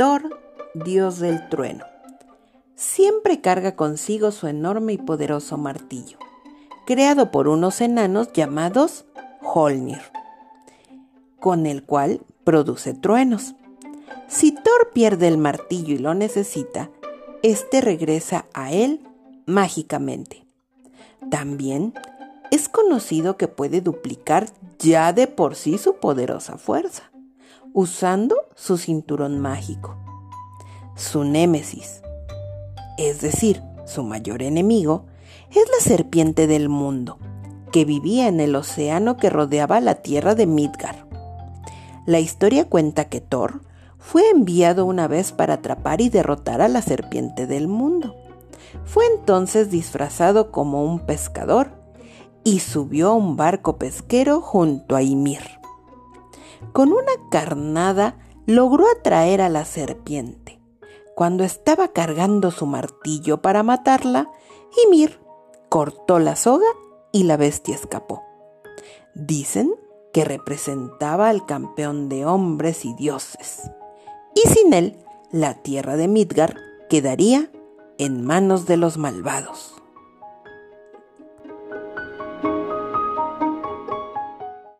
Thor, dios del trueno. Siempre carga consigo su enorme y poderoso martillo, creado por unos enanos llamados Holnir, con el cual produce truenos. Si Thor pierde el martillo y lo necesita, éste regresa a él mágicamente. También es conocido que puede duplicar ya de por sí su poderosa fuerza, usando su cinturón mágico. Su némesis, es decir, su mayor enemigo, es la serpiente del mundo, que vivía en el océano que rodeaba la tierra de Midgar. La historia cuenta que Thor fue enviado una vez para atrapar y derrotar a la serpiente del mundo. Fue entonces disfrazado como un pescador y subió a un barco pesquero junto a Ymir. Con una carnada logró atraer a la serpiente. Cuando estaba cargando su martillo para matarla, Ymir cortó la soga y la bestia escapó. Dicen que representaba al campeón de hombres y dioses. Y sin él, la tierra de Midgar quedaría en manos de los malvados.